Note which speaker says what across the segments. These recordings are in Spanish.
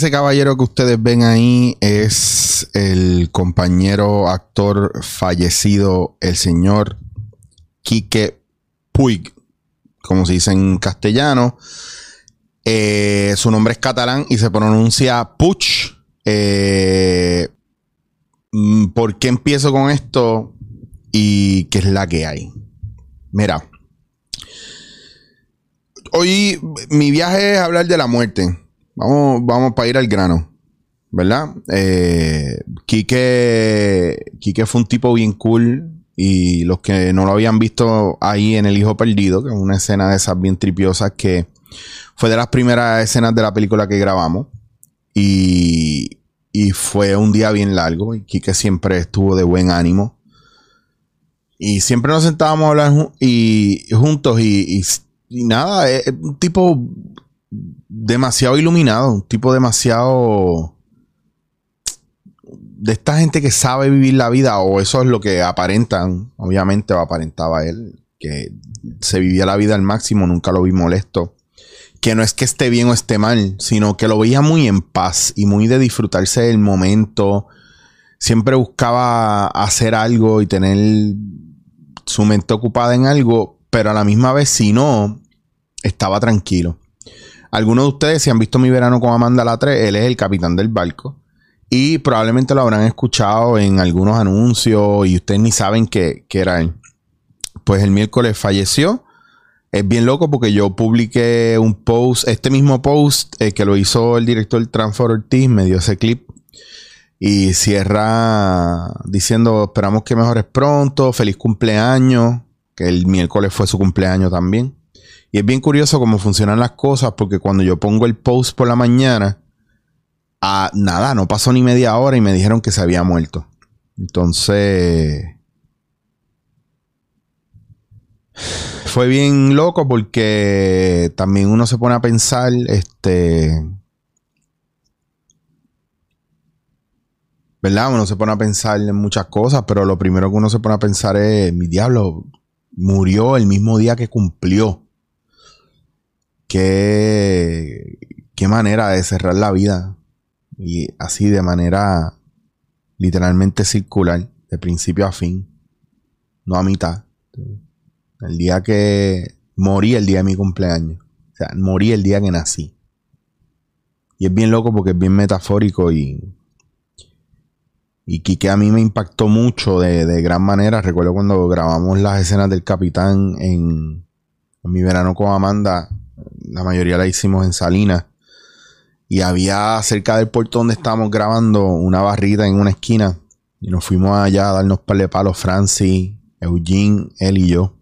Speaker 1: ese caballero que ustedes ven ahí es el compañero actor fallecido, el señor Quique Puig, como se dice en castellano. Eh, su nombre es catalán y se pronuncia Puch. Eh, mm, ¿Por qué empiezo con esto? ¿Y qué es la que hay? Mira. Hoy mi viaje es hablar de la muerte. Vamos, vamos para ir al grano. ¿Verdad? Eh, Quique, Quique fue un tipo bien cool. Y los que no lo habían visto ahí en El Hijo Perdido, que es una escena de esas bien tripiosas que fue de las primeras escenas de la película que grabamos. Y, y fue un día bien largo. Y Quique siempre estuvo de buen ánimo. Y siempre nos sentábamos a hablar y, juntos y, y, nada, es un tipo demasiado iluminado, un tipo demasiado de esta gente que sabe vivir la vida, o eso es lo que aparentan, obviamente, o aparentaba él, que se vivía la vida al máximo, nunca lo vi molesto. Que no es que esté bien o esté mal, sino que lo veía muy en paz y muy de disfrutarse del momento. Siempre buscaba hacer algo y tener su mente ocupada en algo, pero a la misma vez, si no, estaba tranquilo. Algunos de ustedes, si han visto mi verano con Amanda Latre, él es el capitán del barco. Y probablemente lo habrán escuchado en algunos anuncios y ustedes ni saben que, era él. Pues el miércoles falleció. Es bien loco porque yo publiqué un post, este mismo post eh, que lo hizo el director Transfer Ortiz, me dio ese clip y cierra diciendo esperamos que mejores pronto, feliz cumpleaños, que el miércoles fue su cumpleaños también. Y es bien curioso cómo funcionan las cosas porque cuando yo pongo el post por la mañana, a nada, no pasó ni media hora y me dijeron que se había muerto. Entonces, fue bien loco porque también uno se pone a pensar, este, ¿verdad? Uno se pone a pensar en muchas cosas, pero lo primero que uno se pone a pensar es, mi diablo, murió el mismo día que cumplió. Qué, qué manera de cerrar la vida y así de manera literalmente circular, de principio a fin, no a mitad. El día que morí, el día de mi cumpleaños. O sea, morí el día que nací. Y es bien loco porque es bien metafórico y. Y que a mí me impactó mucho de, de, gran manera. Recuerdo cuando grabamos las escenas del capitán en mi verano con Amanda. La mayoría la hicimos en Salinas. Y había cerca del puerto donde estábamos grabando una barrita en una esquina. Y nos fuimos allá a darnos par de palos, Francis, Eugene, él y yo.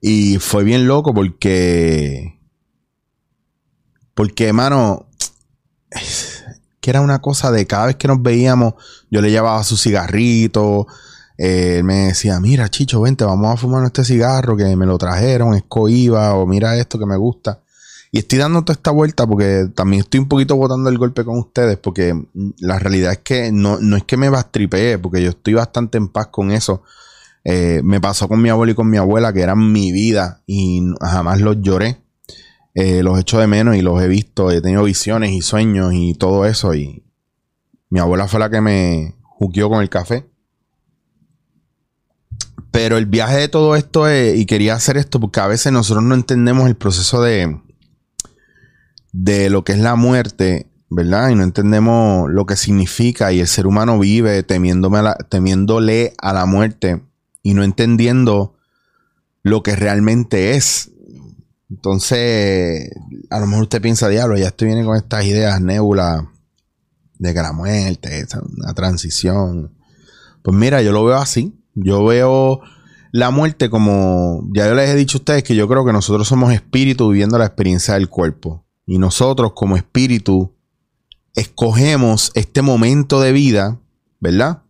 Speaker 1: Y fue bien loco porque. Porque, hermano. Que era una cosa de cada vez que nos veíamos, yo le llevaba su cigarrito. Él me decía, mira, Chicho, vente, vamos a fumar este cigarro que me lo trajeron, es coiba, o mira esto que me gusta. Y estoy dando toda esta vuelta porque también estoy un poquito botando el golpe con ustedes porque la realidad es que no, es que me bastripee porque yo estoy bastante en paz con eso. Eh, me pasó con mi abuelo y con mi abuela que eran mi vida y jamás los lloré. Eh, los echo de menos y los he visto, he tenido visiones y sueños y todo eso y mi abuela fue la que me juqueó con el café. Pero el viaje de todo esto es, y quería hacer esto porque a veces nosotros no entendemos el proceso de, de lo que es la muerte, ¿verdad? Y no entendemos lo que significa y el ser humano vive temiéndole a la muerte y no entendiendo lo que realmente es. Entonces, a lo mejor usted piensa, diablo, ya estoy viene con estas ideas nebula de que la muerte una transición. Pues mira, yo lo veo así. Yo veo la muerte como, ya yo les he dicho a ustedes que yo creo que nosotros somos espíritu viviendo la experiencia del cuerpo. Y nosotros como espíritu escogemos este momento de vida, ¿verdad?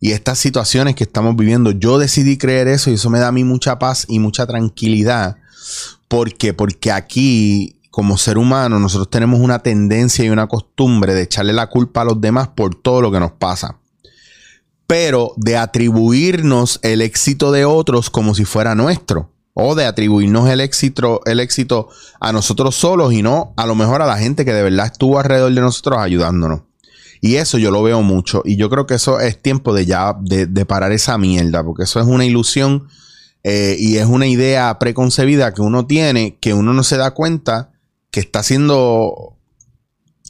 Speaker 1: Y estas situaciones que estamos viviendo. Yo decidí creer eso y eso me da a mí mucha paz y mucha tranquilidad. ¿Por qué? Porque aquí, como ser humano, nosotros tenemos una tendencia y una costumbre de echarle la culpa a los demás por todo lo que nos pasa. Pero de atribuirnos el éxito de otros como si fuera nuestro o de atribuirnos el éxito, el éxito a nosotros solos y no a lo mejor a la gente que de verdad estuvo alrededor de nosotros ayudándonos. Y eso yo lo veo mucho. Y yo creo que eso es tiempo de ya de, parar esa mierda, porque eso es una ilusión eh, y es una idea preconcebida que uno tiene que uno no se da cuenta que está siendo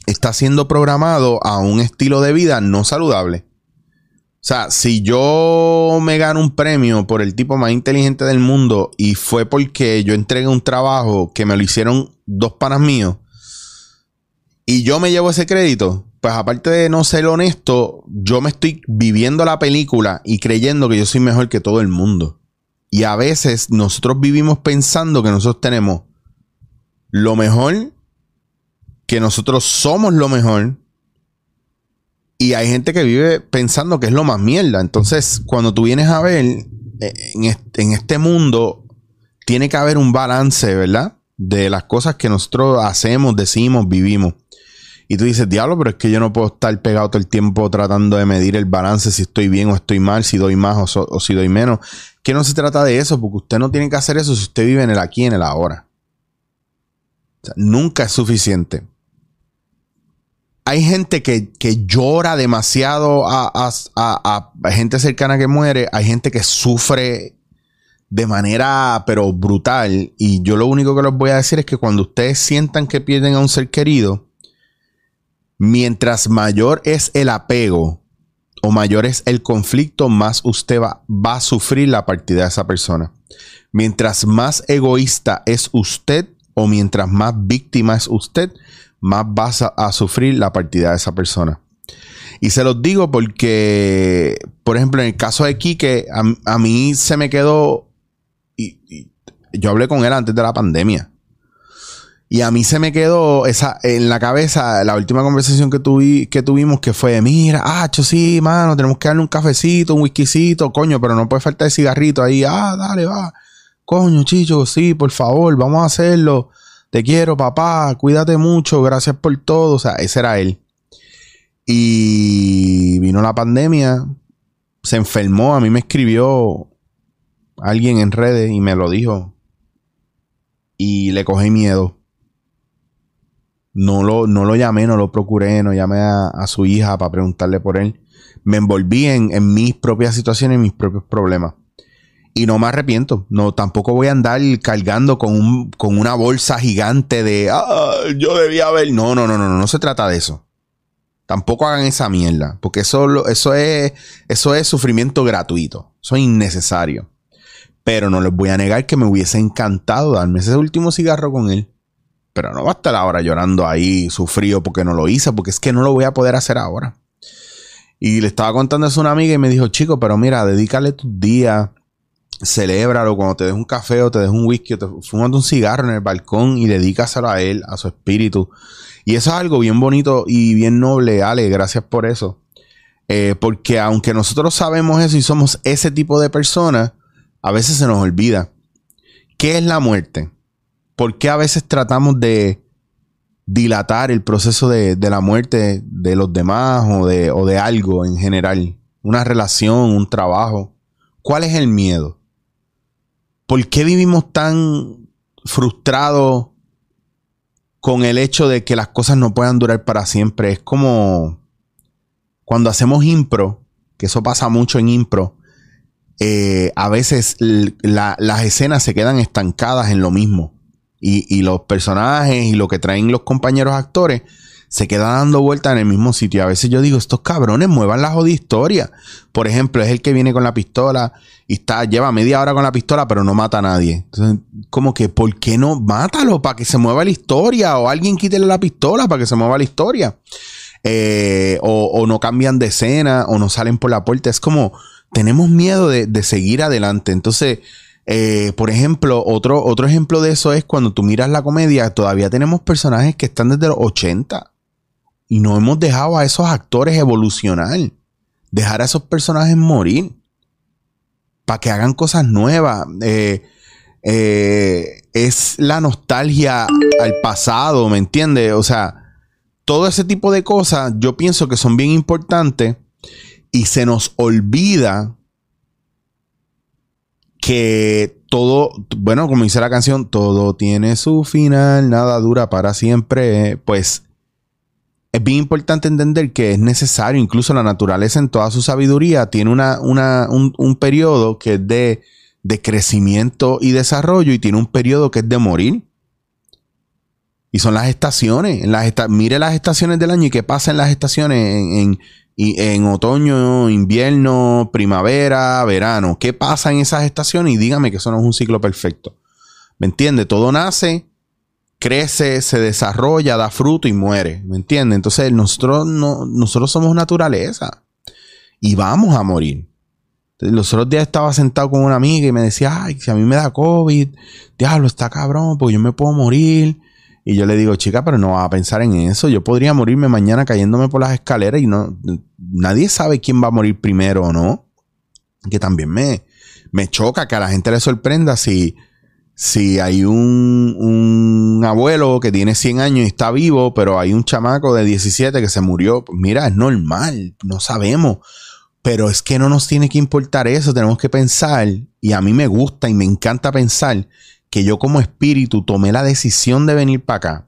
Speaker 1: está siendo programado a un estilo de vida no saludable. O sea, si yo me gano un premio por el tipo más inteligente del mundo y fue porque yo entregué un trabajo que me lo hicieron dos panas míos y yo me llevo ese crédito, pues aparte de no ser honesto, yo me estoy viviendo la película y creyendo que yo soy mejor que todo el mundo. Y a veces nosotros vivimos pensando que nosotros tenemos lo mejor, que nosotros somos lo mejor y hay gente que vive pensando que es lo más mierda. Entonces, cuando tú vienes a ver, eh, en este, mundo, tiene que haber un balance, ¿verdad? De las cosas que nosotros hacemos, decimos, vivimos. Y tú dices, diablo, pero es que yo no puedo estar pegado todo el tiempo tratando de medir el balance, si estoy bien o estoy mal, si doy más o, si doy menos. Que no se trata de eso, porque usted no tiene que hacer eso si usted vive en el aquí, en el ahora. nunca es suficiente hay gente que, llora demasiado a, gente cercana que muere, hay gente que sufre de manera pero brutal y yo lo único que les voy a decir es que cuando ustedes sientan que pierden a un ser querido, mientras mayor es el apego o mayor es el conflicto, más usted va, va a sufrir la partida de esa persona. Mientras más egoísta es usted o mientras más víctima es usted, más vas a, sufrir la partida de esa persona. Y se los digo porque, por ejemplo, en el caso de Quique, a, mí se me quedó. Y, yo hablé con él antes de la pandemia. Y a mí se me quedó esa, en la cabeza la última conversación que, que tuvimos, que fue: Mira, ah, sí, mano, tenemos que darle un cafecito, un whiskycito, coño, pero no puede faltar el cigarrito ahí. Ah, dale, va. Coño, chicho, sí, por favor, vamos a hacerlo te quiero, papá, cuídate mucho, gracias por todo. O sea, ese era él. Y vino la pandemia, se enfermó, a mí me escribió alguien en redes y me lo dijo. Y le cogí miedo. No lo, no lo llamé, no lo procuré, no llamé a, su hija para preguntarle por él. Me envolví en, en mis propias situaciones, en mis propios problemas. Y no me arrepiento. No, tampoco voy a andar cargando con, una bolsa gigante de ah, yo debía haber. No, no, no, no, no, se trata de eso. Tampoco hagan esa mierda. Porque eso, eso, es, eso es sufrimiento gratuito. Eso es innecesario. Pero no les voy a negar que me hubiese encantado darme ese último cigarro con él. Pero no va a estar ahora llorando ahí, sufrido porque no lo hice, porque es que no lo voy a poder hacer ahora. Y le estaba contando eso a una amiga y me dijo, chico, pero mira, dedícale tus días celébralo cuando te des un café o te des un whisky o te fumas un cigarro en el balcón y dedícaselo a él, a su espíritu. Y eso es algo bien bonito y bien noble, Ale, gracias por eso. Eh, porque aunque nosotros sabemos eso y somos ese tipo de personas, a veces se nos olvida. ¿Qué es la muerte? ¿Por qué a veces tratamos de dilatar el proceso de, la muerte de los demás o de, o de algo en general? Una relación, un trabajo. ¿Cuál es el miedo? ¿Por qué vivimos tan frustrados con el hecho de que las cosas no puedan durar para siempre? Es como cuando hacemos impro, que eso pasa mucho en impro, eh, a veces las escenas se quedan estancadas en lo mismo. y, los personajes y lo que traen los compañeros actores se queda dando vueltas en el mismo sitio. A veces yo digo, estos cabrones muevan la jodida historia. Por ejemplo, es el que viene con la pistola y está, lleva media hora con la pistola, pero no mata a nadie. Entonces, como que, ¿por qué no mátalo para que se mueva la historia? O alguien quítele la pistola para que se mueva la historia. Eh, o, no cambian de escena, o no salen por la puerta. Es como, tenemos miedo de, seguir adelante. Entonces, eh, por ejemplo, otro, otro ejemplo de eso es cuando tú miras la comedia, todavía tenemos personajes que están desde los 80 y no hemos dejado a esos actores evolucionar. Dejar a esos personajes morir. Para que hagan cosas nuevas. Eh, eh, es la nostalgia al pasado, ¿me entiendes? O sea, todo ese tipo de cosas yo pienso que son bien importantes y se nos olvida que todo, bueno, como dice la canción, todo tiene su final, nada dura para siempre. Pues es bien importante entender que es necesario, incluso la naturaleza en toda su sabiduría tiene una, un, periodo que es de, crecimiento y desarrollo y tiene un periodo que es de morir. Y son las estaciones. En las mire las estaciones del año y qué pasa en las estaciones en, en, otoño, invierno, primavera, verano. ¿Qué pasa en esas estaciones? Y dígame que eso no es un ciclo perfecto. ¿Me entiende? Todo nace, crece, se desarrolla, da fruto y muere. ¿Me entiendes? Entonces nosotros, no, nosotros somos naturaleza y vamos a morir. los otros días estaba sentado con una amiga y me decía, ay, si a mí me da COVID, diablo, está cabrón, porque yo me puedo morir. Y yo le digo, chica, pero no vas a pensar en eso. Yo podría morirme mañana cayéndome por las escaleras y no, nadie sabe quién va a morir primero o no. Que también me, me choca que a la gente le sorprenda si si hay un, un, abuelo que tiene 100 años y está vivo, pero hay un chamaco de 17 que se murió, pues mira, es normal, no sabemos. Pero es que no nos tiene que importar eso, tenemos que pensar, y a mí me gusta y me encanta pensar que yo como espíritu tomé la decisión de venir para acá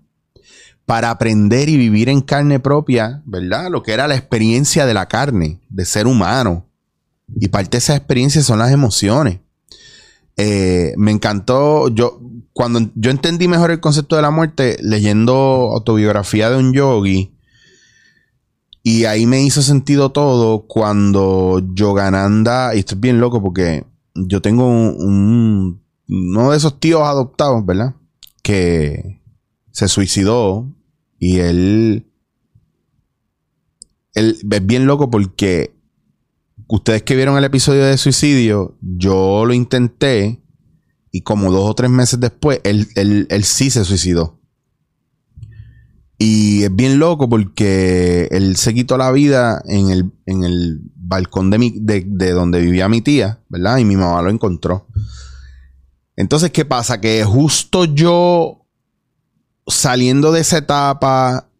Speaker 1: para aprender y vivir en carne propia, ¿verdad? Lo que era la experiencia de la carne, de ser humano. Y parte de esa experiencia son las emociones. Eh, me encantó. Yo, cuando yo entendí mejor el concepto de la muerte, leyendo autobiografía de un yogi. Y ahí me hizo sentido todo cuando Yogananda, y estoy bien loco porque yo tengo un, uno de esos tíos adoptados, ¿verdad? Que se suicidó y él, él es bien loco porque ustedes que vieron el episodio de suicidio, yo lo intenté y como dos o tres meses después, él, sí se suicidó. Y es bien loco porque él se quitó la vida en el, en el balcón de, mi, de, de, donde vivía mi tía, ¿verdad? Y mi mamá lo encontró. Entonces, ¿qué pasa? Que justo yo saliendo de esa etapa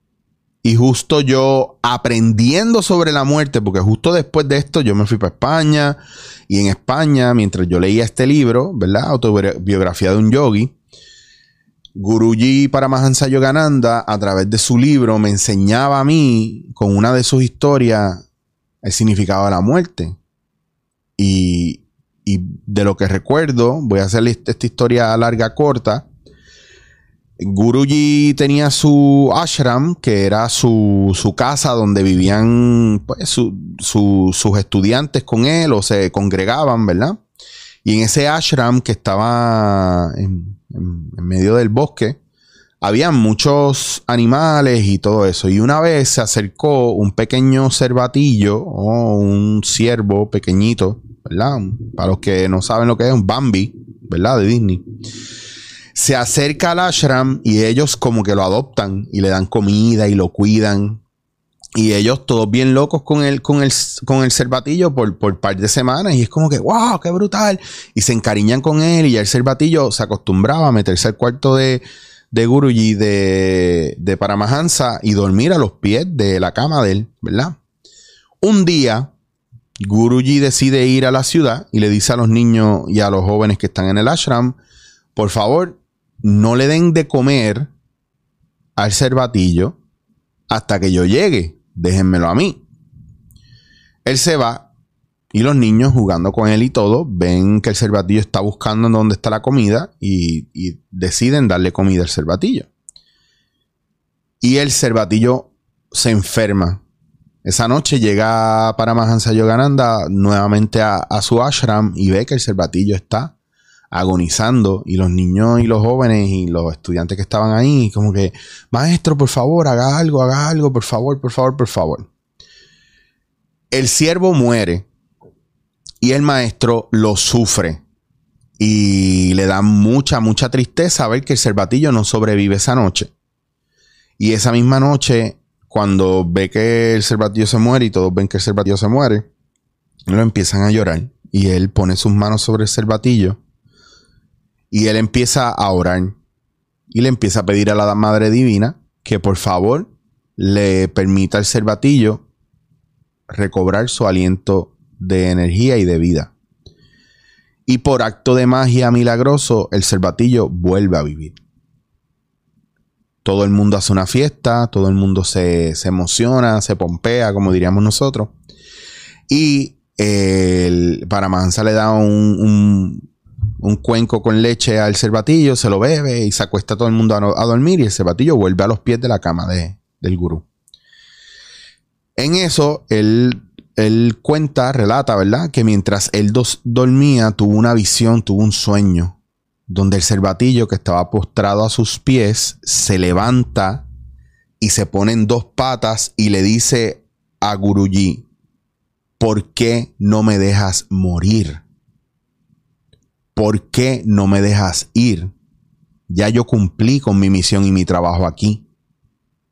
Speaker 1: y justo yo aprendiendo sobre la muerte, porque justo después de esto yo me fui para España y en España, mientras yo leía este libro, ¿verdad? Autobiografía de un yogi, Guruji Paramahansa Yogananda, a través de su libro, me enseñaba a mí, con una de sus historias, el significado de la muerte. Y, y de lo que recuerdo, voy a hacer esta historia larga, corta Guruji tenía su ashram, que era su, casa donde vivían pues, sus estudiantes con él o se congregaban, ¿verdad? Y en ese ashram que estaba en, medio del bosque, había muchos animales y todo eso. Y una vez se acercó un pequeño cervatillo o un ciervo pequeñito, ¿verdad? Para los que no saben lo que es, un Bambi, ¿verdad? De Disney se acerca al ashram y ellos como que lo adoptan y le dan comida y lo cuidan. Y ellos todos bien locos con el, con el, con el cervatillo por, por par de semanas. Y es como que, wow, qué brutal. Y se encariñan con él. Y ya el cervatillo se acostumbraba a meterse al cuarto de, de Guruji de, de Paramahansa y dormir a los pies de la cama de él, ¿verdad? Un día, Guruji decide ir a la ciudad y le dice a los niños y a los jóvenes que están en el ashram, por favor, no le den de comer al cervatillo hasta que yo llegue. Déjenmelo a mí. Él se va y los niños jugando con él y todo ven que el cervatillo está buscando en dónde está la comida y, deciden darle comida al cervatillo. Y el cervatillo se enferma. Esa noche llega Paramahansa Yogananda nuevamente a, a su ashram y ve que el cervatillo está agonizando y los niños y los jóvenes y los estudiantes que estaban ahí, como que, maestro, por favor, haga algo, haga algo, por favor, por favor, por favor. El siervo muere y el maestro lo sufre y le da mucha, mucha tristeza ver que el cervatillo no sobrevive esa noche. Y esa misma noche, cuando ve que el cervatillo se muere y todos ven que el cervatillo se muere, lo empiezan a llorar y él pone sus manos sobre el cervatillo y él empieza a orar y le empieza a pedir a la Madre Divina que por favor le permita al cervatillo recobrar su aliento de energía y de vida. y por acto de magia milagroso el cervatillo vuelve a vivir. Todo el mundo hace una fiesta, todo el mundo se, emociona, se pompea, como diríamos nosotros. Y el, para Mansa le da un, cuenco con leche al cervatillo, se lo bebe y se acuesta todo el mundo a, dormir y el cervatillo vuelve a los pies de la cama del gurú. En eso, él, él cuenta, relata, ¿verdad? Que mientras él dormía, tuvo una visión, tuvo un sueño donde el cervatillo que estaba postrado a sus pies se levanta y se pone en dos patas y le dice a Guruji, ¿por qué no me dejas morir? ¿Por qué no me dejas ir? Ya yo cumplí con mi misión y mi trabajo aquí.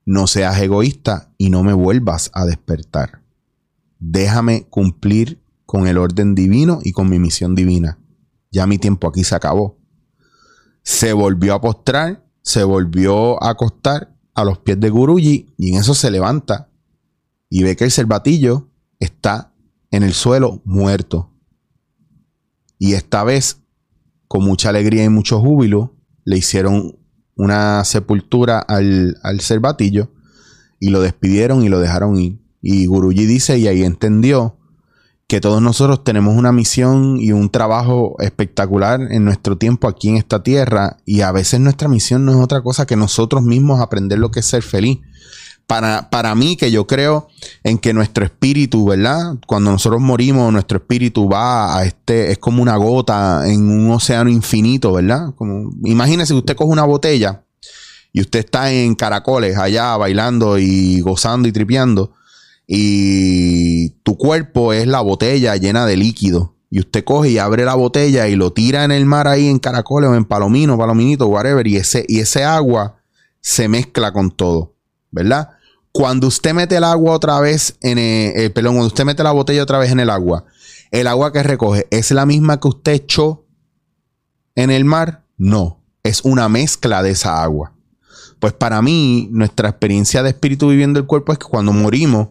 Speaker 1: No seas egoísta y no me vuelvas a despertar. Déjame cumplir con el orden divino y con mi misión divina. Ya mi tiempo aquí se acabó se volvió a postrar, se volvió a acostar a los pies de Guruji y en eso se levanta y ve que el cervatillo está en el suelo muerto. Y esta vez, con mucha alegría y mucho júbilo, le hicieron una sepultura al, al cervatillo y lo despidieron y lo dejaron ir. Y Guruji dice, y ahí entendió que todos nosotros tenemos una misión y un trabajo espectacular en nuestro tiempo aquí en esta tierra y a veces nuestra misión no es otra cosa que nosotros mismos aprender lo que es ser feliz. Para, para mí, que yo creo en que nuestro espíritu, ¿verdad? Cuando nosotros morimos, nuestro espíritu va a este, es como una gota en un océano infinito, ¿verdad? Como, imagínese que usted coge una botella y usted está en caracoles allá bailando y gozando y tripeando y tu cuerpo es la botella llena de líquido. Y usted coge y abre la botella y lo tira en el mar ahí en caracoles o en palomino, palominito, whatever. Y ese, y ese agua se mezcla con todo, ¿verdad? Cuando usted mete el agua otra vez en el, eh, perdón, cuando usted mete la botella otra vez en el agua, el agua que recoge es la misma que usted echó en el mar? No, es una mezcla de esa agua. Pues para mí, nuestra experiencia de espíritu viviendo el cuerpo es que cuando morimos,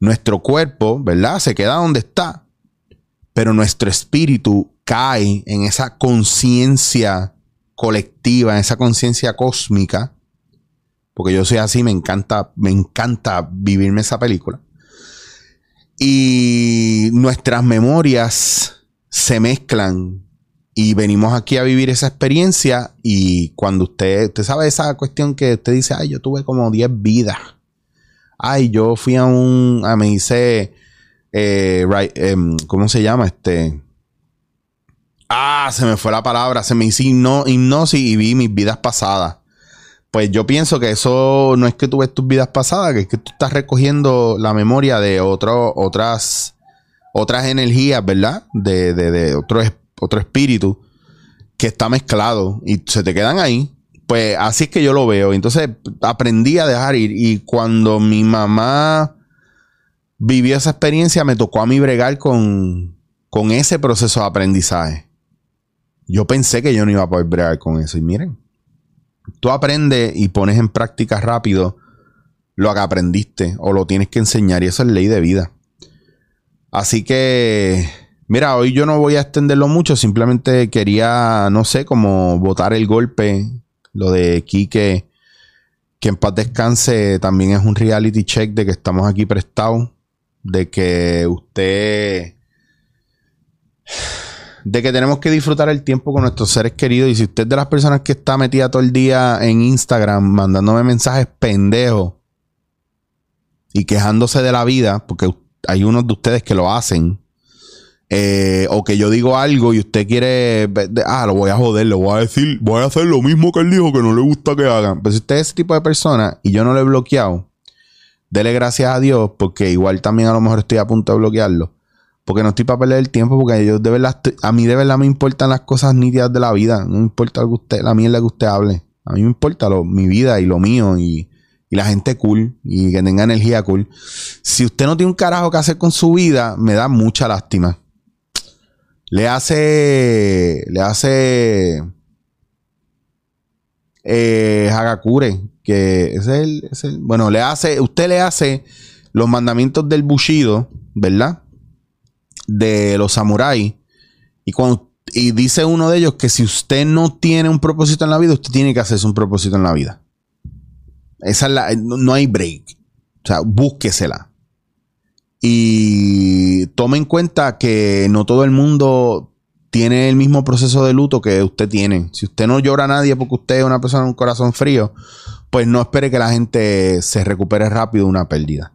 Speaker 1: nuestro cuerpo, ¿verdad? Se queda donde está, pero nuestro espíritu cae en esa conciencia colectiva, en esa conciencia cósmica, porque yo soy así, me encanta, me encanta vivirme esa película. Y nuestras memorias se mezclan y venimos aquí a vivir esa experiencia y cuando usted, usted sabe esa cuestión que usted dice, ay, yo tuve como 10 vidas ay, yo fui a un, a, me hice, eh, em, ¿cómo se llama? Este, ah, se me fue la palabra, se me hizo hipnosis y vi mis vidas pasadas. Pues yo pienso que eso no es que tú ves tus vidas pasadas, que es que tú estás recogiendo la memoria de otras, otras energías, ¿verdad? De, de, de otro, otro espíritu que está mezclado y se te quedan ahí. Pues así es que yo lo veo. Entonces aprendí a dejar ir. Y cuando mi mamá vivió esa experiencia, me tocó a mí bregar con, con ese proceso de aprendizaje. Yo pensé que yo no iba a poder bregar con eso. Y miren, tú aprendes y pones en práctica rápido lo que aprendiste o lo tienes que enseñar. Y eso es ley de vida. Así que, mira, hoy yo no voy a extenderlo mucho. Simplemente quería, no sé, como botar el golpe lo de Quique, que en paz descanse, también es un reality check de que estamos aquí prestados. De que usted. De que tenemos que disfrutar el tiempo con nuestros seres queridos. Y si usted es de las personas que está metida todo el día en Instagram mandándome mensajes pendejos y quejándose de la vida, porque hay unos de ustedes que lo hacen eh, o que yo digo algo y usted quiere, ah, lo voy a joder, le voy a decir, voy a hacer lo mismo que él dijo que no le gusta que hagan. Pero si usted es ese tipo de persona y yo no lo he bloqueado, dele gracias a Dios porque igual también a lo mejor estoy a punto de bloquearlo. Porque no estoy para perder el tiempo, porque yo de verdad, a mí de verdad me importan las cosas nítidas de la vida. No me importa que usted, la mierda que usted hable. A mí me importa lo, mi vida y lo mío y, y la gente cool y que tenga energía cool. Si usted no tiene un carajo que hacer con su vida, me da mucha lástima le hace, le hace eh, Hagakure, que es el, es el, bueno, le hace, usted le hace los mandamientos del Bushido, ¿verdad? De los samuráis. Y cuando y dice uno de ellos que si usted no tiene un propósito en la vida, usted tiene que hacerse un propósito en la vida. Esa es la, no hay break. O sea, búsquesela. Y tome en cuenta que no todo el mundo tiene el mismo proceso de luto que usted tiene. Si usted no llora a nadie porque usted es una persona con un corazón frío, pues no espere que la gente se recupere rápido de una pérdida.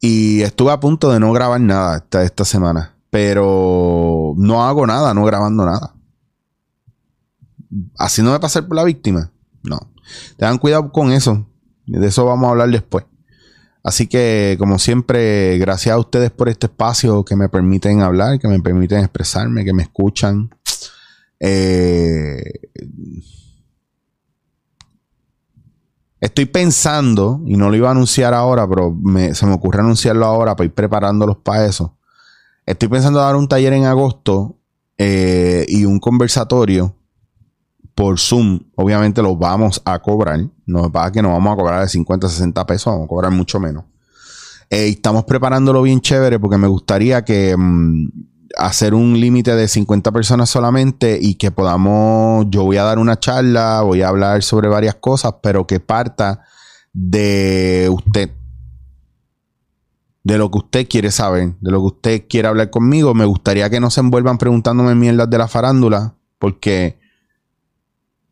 Speaker 1: Y estuve a punto de no grabar nada esta, esta semana. Pero no hago nada, no grabando nada. Así no me pasar por la víctima. No. Tengan cuidado con eso. De eso vamos a hablar después. Así que, como siempre, gracias a ustedes por este espacio que me permiten hablar, que me permiten expresarme, que me escuchan. Eh, estoy pensando, y no lo iba a anunciar ahora, pero se me ocurre anunciarlo ahora para ir preparándolos para eso. Estoy pensando dar un taller en agosto eh, y un conversatorio por Zoom. Obviamente lo vamos a cobrar. No pasa que no vamos a cobrar de 50, 60 pesos, vamos a cobrar mucho menos. Eh, estamos preparándolo bien chévere porque me gustaría que mm, hacer un límite de 50 personas solamente y que podamos, yo voy a dar una charla, voy a hablar sobre varias cosas, pero que parta de usted de lo que usted quiere saber, de lo que usted quiere hablar conmigo. Me gustaría que no se envuelvan preguntándome mierdas de la farándula, porque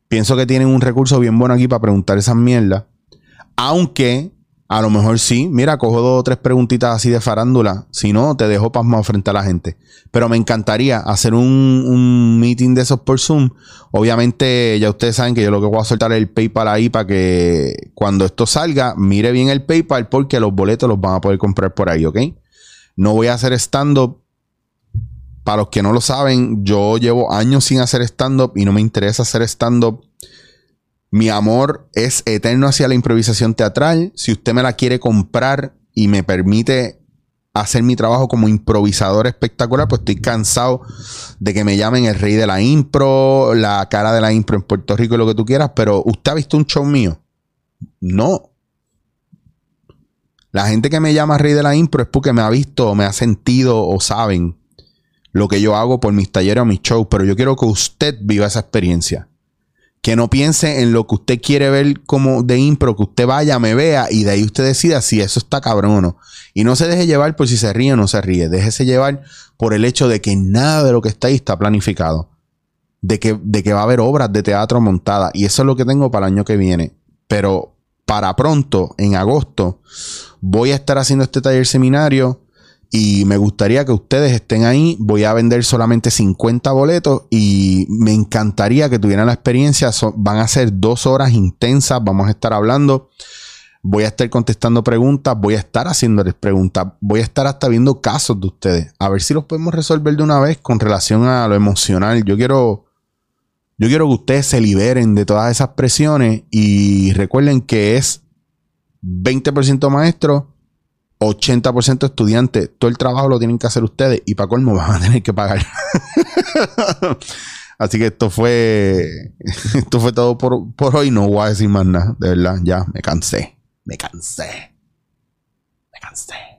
Speaker 1: pienso que tienen un recurso bien bueno aquí para preguntar esas mierdas. Aunque a lo mejor sí, mira, cojo dos o tres preguntitas así de farándula. Si no, te dejo pasmado frente a la gente. Pero me encantaría hacer un, un, meeting de esos por Zoom. Obviamente, ya ustedes saben que yo lo que voy a soltar es el PayPal ahí para que cuando esto salga, mire bien el PayPal porque los boletos los van a poder comprar por ahí, ¿ok? No voy a hacer stand-up. Para los que no lo saben, yo llevo años sin hacer stand-up y no me interesa hacer stand-up mi amor es eterno hacia la improvisación teatral. Si usted me la quiere comprar y me permite hacer mi trabajo como improvisador espectacular, pues estoy cansado de que me llamen el rey de la impro, la cara de la impro en Puerto Rico lo que tú quieras, pero ¿usted ha visto un show mío? No. La gente que me llama rey de la impro es porque me ha visto, me ha sentido o saben lo que yo hago por mis talleres o mis shows, pero yo quiero que usted viva esa experiencia que no piense en lo que usted quiere ver como de impro, que usted vaya, me vea y de ahí usted decida si eso está cabrón o no. Y no se deje llevar por si se ríe o no se ríe. Déjese llevar por el hecho de que nada de lo que está ahí está planificado. De que, de que va a haber obras de teatro montadas. Y eso es lo que tengo para el año que viene. Pero para pronto, en agosto, voy a estar haciendo este taller seminario y me gustaría que ustedes estén ahí. Voy a vender solamente 50 boletos y me encantaría que tuvieran la experiencia. van a ser dos horas intensas. Vamos a estar hablando. Voy a estar contestando preguntas. Voy a estar haciéndoles preguntas. Voy a estar hasta viendo casos de ustedes. A ver si los podemos resolver de una vez con relación a lo emocional. Yo quiero, yo quiero que ustedes se liberen de todas esas presiones y recuerden que es 20% maestro 80% estudiantes, todo el trabajo lo tienen que hacer ustedes y para colmo van a tener que pagar. Así que esto fue, esto fue todo por, por hoy. No voy a decir más nada, de verdad. Ya me cansé, me cansé, me cansé.